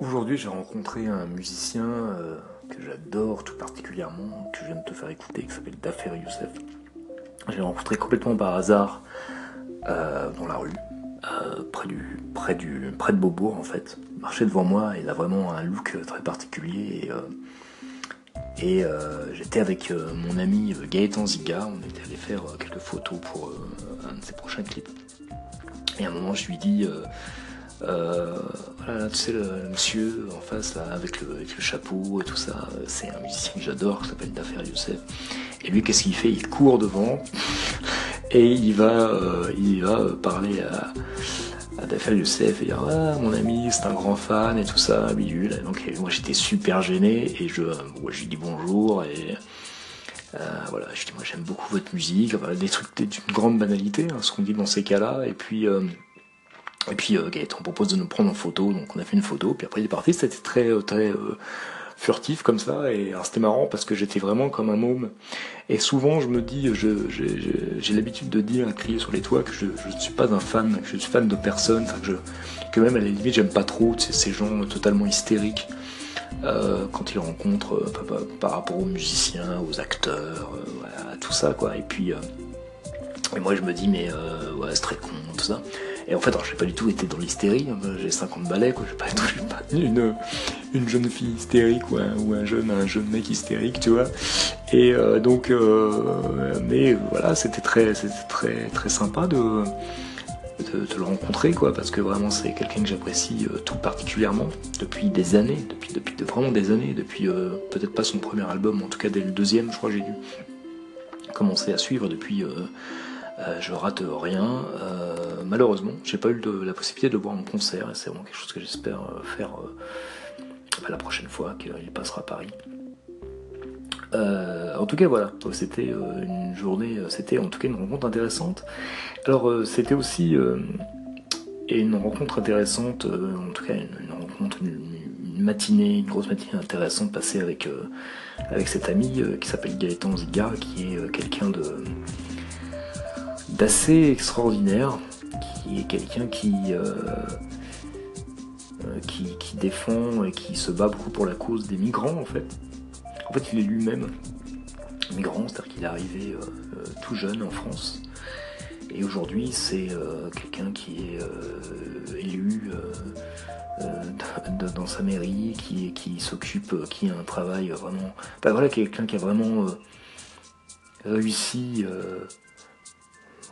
Aujourd'hui, j'ai rencontré un musicien euh, que j'adore tout particulièrement, que je viens de te faire écouter, qui s'appelle Dafer Youssef. J'ai rencontré complètement par hasard euh, dans la rue, euh, près, du, près, du, près de Beaubourg en fait. Il marchait devant moi, il a vraiment un look très particulier. Et, et j'étais avec mon ami Gaëtan Ziga, on était allé faire quelques photos pour un de ses prochains clips. Et à un moment, je lui dis voilà, tu sais, le, monsieur en face, là, avec le, chapeau et tout ça, c'est un musicien que j'adore, qui s'appelle Dafer Youssef. Et lui, qu'est-ce qu'il fait? Il court devant et il va, euh, il va parler à, à Dafer Youssef et dire Ah, mon ami, c'est un grand fan et tout ça, bidule. Donc, moi, j'étais super gêné et je, je lui dis bonjour et. Euh, voilà, je dis moi j'aime beaucoup votre musique, des trucs d'une grande banalité, hein, ce qu'on dit dans ces cas-là, et puis et puis euh, Gaëtan propose de nous prendre en photo, donc on a fait une photo, puis après il est parti, c'était très euh, très euh, furtif comme ça, et c'était marrant parce que j'étais vraiment comme un môme. Et souvent je me dis, j'ai l'habitude de dire, à crier sur les toits, que je ne suis pas un fan, que je suis fan de personne, que, que même à la limite j'aime pas trop ces gens totalement hystériques. quand ils rencontrent par, rapport aux musiciens, aux acteurs, voilà, tout ça quoi. Et puis moi je me dis mais c'est très con tout ça. Et en fait, je n'ai pas du tout été dans l'hystérie. Hein. J'ai 50 balais, quoi. Je pas être une, une jeune fille hystérique ou un, jeune, un jeune mec hystérique, tu vois. Et euh, donc, euh, mais voilà, c'était très, très, très sympa de, de, le rencontrer, quoi, parce que vraiment, c'est quelqu'un que j'apprécie euh, tout particulièrement depuis des années, depuis, depuis vraiment des années, depuis peut-être pas son premier album, en tout cas dès le deuxième, je crois, j'ai dû commencer à suivre depuis euh, je rate rien. Euh, malheureusement, j'ai pas eu la possibilité de voir mon concert et c'est vraiment quelque chose que j'espère euh, faire la prochaine fois qu'il passera à Paris. en tout cas, voilà, c'était une journée, c'était en tout cas une rencontre intéressante. Alors, c'était aussi une rencontre intéressante, en tout cas une, rencontre, une, matinée, une grosse matinée intéressante passée avec, avec cet ami qui s'appelle Gaëtan Ziga, qui est quelqu'un de d'assez extraordinaire, qui est quelqu'un qui, euh, euh, qui, qui, défend et qui se bat beaucoup pour la cause des migrants en fait. En fait, il est lui-même migrant, c'est-à-dire qu'il est arrivé euh, tout jeune en France. Et aujourd'hui, c'est quelqu'un qui est élu dans sa mairie, qui, s'occupe, qui a un travail vraiment. Voilà, quelqu'un qui a vraiment réussi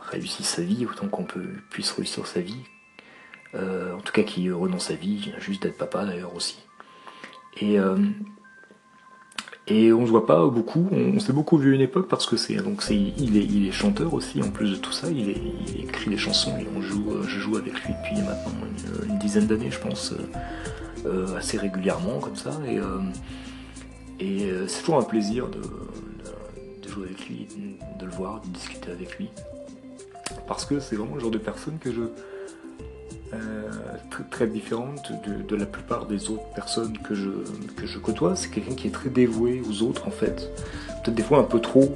réussit sa vie autant qu'on peut puisse réussir sa vie. Euh, en tout cas, qui est heureux dans sa vie, juste d'être papa d'ailleurs aussi. Et, euh, et on se voit pas beaucoup, on, s'est beaucoup vu à une époque parce que c'est donc c'est il est, il est chanteur aussi en plus de tout ça, il écrit des chansons et on joue, euh, je joue avec lui depuis maintenant une, dizaine d'années je pense, assez régulièrement comme ça. Et, et c'est toujours un plaisir de, de, jouer avec lui, de le voir, de discuter avec lui parce que c'est vraiment le genre de personne que je euh, très, différente de, la plupart des autres personnes que je, que je côtoie. C'est quelqu'un qui est très dévoué aux autres en fait. Peut-être des fois un peu trop.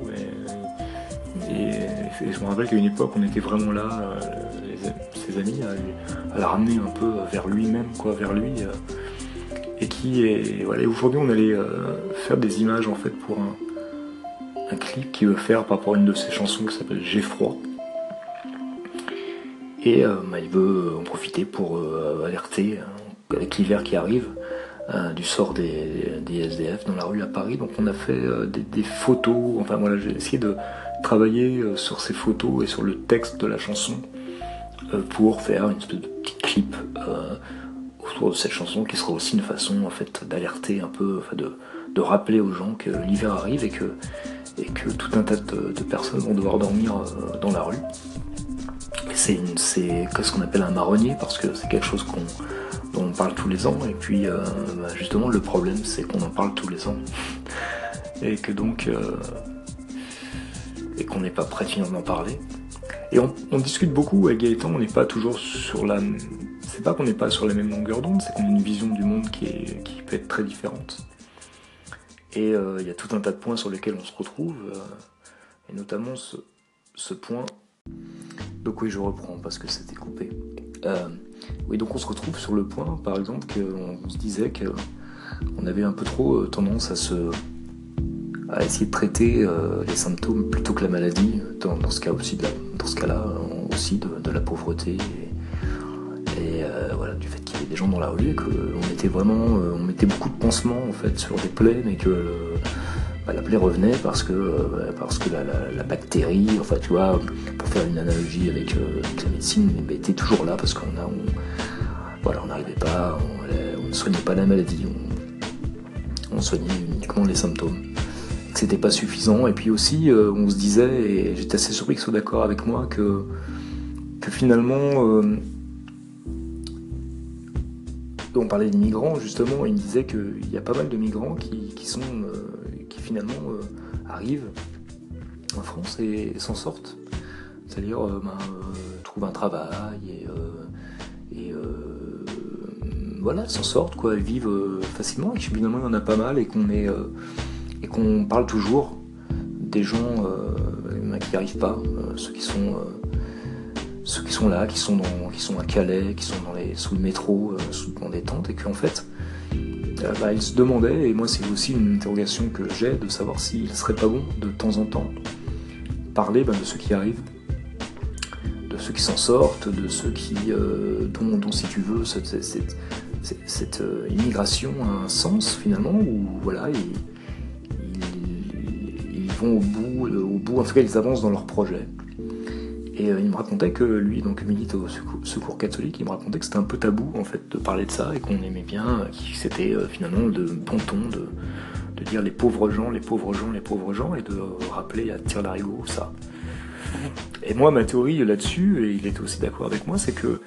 Et, je me rappelle qu'à une époque on était vraiment là, euh, ses amis, à, la ramener un peu vers lui-même, quoi, vers lui. Euh, et qui est. Voilà, aujourd'hui on allait faire des images en fait pour un, un clip qu'il veut faire par rapport à une de ses chansons qui s'appelle J'ai froid. Et euh, bah, il veut en profiter pour euh, alerter euh, avec l'hiver qui arrive du sort des, SDF dans la rue à Paris. Donc on a fait des, photos, enfin voilà, j'ai essayé de travailler sur ces photos et sur le texte de la chanson pour faire une espèce de petit clip autour de cette chanson qui sera aussi une façon en fait d'alerter un peu, enfin de, de, rappeler aux gens que l'hiver arrive et que, et que tout un tas de personnes vont devoir dormir dans la rue c'est ce qu'on appelle un marronnier parce que c'est quelque chose dont on parle tous les ans. Et puis euh, bah, justement le problème c'est qu'on en parle tous les ans. Et que donc euh, et qu'on n'est pas prêt finalement d'en parler. Et on, discute beaucoup avec Gaëtan. On n'est pas toujours sur la c'est pas qu'on n'est pas sur la même longueur d'onde c'est qu'on a une vision du monde qui, peut être très différente. Et euh, il y a tout un tas de points sur lesquels on se retrouve et notamment ce point donc oui, je reprends parce que c'était coupé. Euh, Oui, donc on se retrouve sur le point, par exemple, qu'on se disait qu'on avait un peu trop tendance à se à essayer de traiter les symptômes plutôt que la maladie, dans, ce cas aussi, dans ce cas-là aussi de, la pauvreté et, voilà du fait qu'il y ait des gens dans la rue qu'on mettait vraiment, on mettait beaucoup de pansements en fait sur des plaies, mais que bah, la plaie revenait parce que, euh, parce que la, bactérie, enfin tu vois, pour faire une analogie avec, euh, la médecine, était toujours là parce qu'on voilà, on n'arrivait pas, on, ne soignait pas la maladie, on, soignait uniquement les symptômes. C'était pas suffisant et puis aussi euh, on se disait, et j'étais assez surpris qu'ils soient d'accord avec moi, que, que finalement on parlait des migrants justement, il me disait qu'il y a pas mal de migrants qui, sont finalement euh, arrivent en France et s'en sortent. C'est-à-dire euh, ben, euh, trouvent un travail et, voilà, s'en sortent, quoi, elles vivent facilement. Et finalement il y en a pas mal et qu'on est et qu'on parle toujours des gens ben, qui n'y arrivent pas, ceux qui sont ceux qui sont là, qui sont à Calais, qui sont dans les, sous le métro, sous, dans des tentes, et qu'en fait, euh, bah, il se demandait, et moi c'est aussi une interrogation que j'ai, de savoir s'il serait pas bon de temps en temps parler bah, de ceux qui arrivent, de ceux qui s'en sortent, de ceux qui, euh, dont, si tu veux, cette, euh, immigration a un sens finalement, où voilà, ils, vont au bout, au bout, en tout cas ils avancent dans leur projet. Et euh, il me racontait que lui, donc milite au secours, catholique, il me racontait que c'était un peu tabou en fait de parler de ça et qu'on aimait bien, euh, que c'était euh, finalement de bon ton de, dire les pauvres gens, les pauvres gens, les pauvres gens et de rappeler à tir larigot ça. Et moi, ma théorie là-dessus, et il était aussi d'accord avec moi, c'est que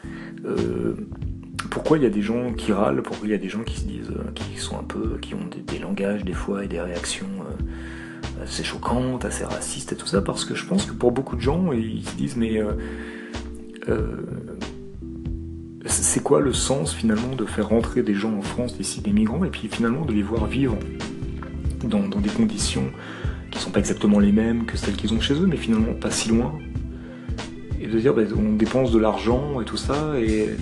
pourquoi il y a des gens qui râlent, pourquoi il y a des gens qui se disent, qui sont un peu, qui ont des, langages des fois et des réactions assez choquante, assez raciste et tout ça, parce que je pense que pour beaucoup de gens, ils se disent mais euh, euh, c'est quoi le sens finalement de faire rentrer des gens en France d'ici des migrants et puis finalement de les voir vivre dans, des conditions qui sont pas exactement les mêmes que celles qu'ils ont chez eux, mais finalement pas si loin. Et de dire bah, on dépense de l'argent et tout ça et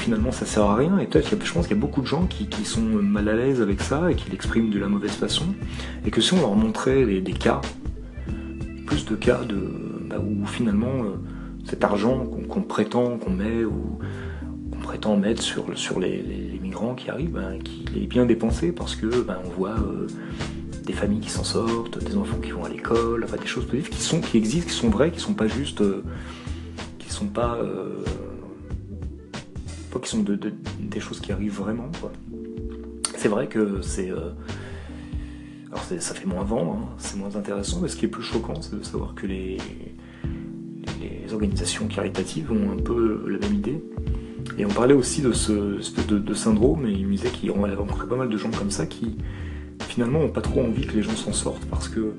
finalement ça sert à rien. Et peut-être, je pense qu'il y a beaucoup de gens qui, sont mal à l'aise avec ça et qui l'expriment de la mauvaise façon. Et que si on leur montrait des cas, plus de cas de, bah, où finalement euh, cet argent qu'on prétend qu'on met ou qu'on prétend mettre sur, sur les, migrants qui arrivent, ben, qu'il est bien dépensé parce que ben, on voit euh, des familles qui s'en sortent, des enfants qui vont à l'école, enfin des choses positives qui sont qui existent, qui sont vraies, qui sont pas juste, euh, qui sont pas qui sont des choses qui arrivent vraiment. C'est vrai que c'est. Euh, alors ça fait moins vent, hein, c'est moins intéressant, mais ce qui est plus choquant, c'est de savoir que les, organisations caritatives ont un peu la même idée. Et on parlait aussi de ce de, syndrome, et il me disait qu'on avait rencontré pas mal de gens comme ça qui finalement n'ont pas trop envie que les gens s'en sortent parce que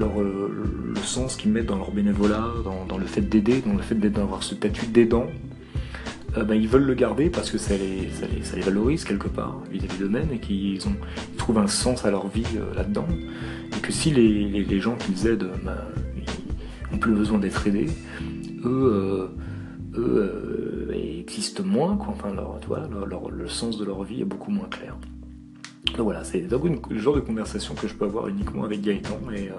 euh, le sens qu'ils mettent dans leur bénévolat, dans, le fait d'aider, dans le fait d'avoir ce statut d'aidant, euh, ben, ils veulent le garder parce que ça les, ça les, valorise quelque part vis-à-vis d'eux-mêmes et qu'ils ils trouvent un sens à leur vie euh, là-dedans. Et que si les, les, gens qu'ils aident ben, ils ont plus besoin d'être aidés, eux, euh, eux existent moins, quoi. Enfin, leur, vois, leur, le sens de leur vie est beaucoup moins clair. Donc voilà, c'est le genre de conversation que je peux avoir uniquement avec Gaëtan et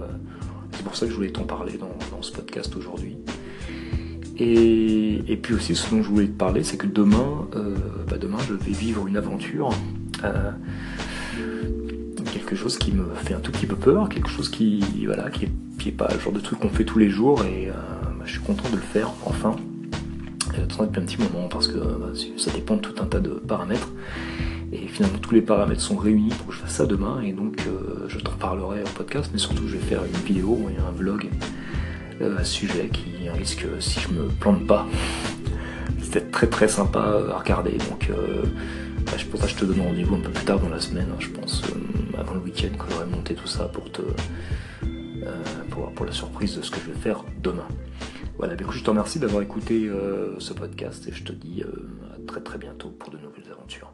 c'est pour ça que je voulais t'en parler dans, dans ce podcast aujourd'hui. Et, puis aussi, ce dont je voulais te parler, c'est que demain, euh, bah demain, je vais vivre une aventure. Euh, quelque chose qui me fait un tout petit peu peur, quelque chose qui, voilà, qui pas le genre de truc qu'on fait tous les jours et euh, bah, je suis content de le faire enfin. J'attendais depuis un petit moment parce que bah, ça dépend de tout un tas de paramètres. Et finalement, tous les paramètres sont réunis pour que je fasse ça demain. Et donc, je t'en parlerai en podcast, mais surtout, je vais faire une vidéo et un vlog euh, un sujet qui risque, si je me plante pas, d'être très très sympa à regarder. Donc euh, bah, ça je te donne rendez-vous un peu plus tard dans la semaine, hein, je pense, euh, avant le week-end que j'aurai monté tout ça pour te pour, pour, la surprise de ce que je vais faire demain. Voilà, du coup je te remercie d'avoir écouté ce podcast et je te dis à très très bientôt pour de nouvelles aventures.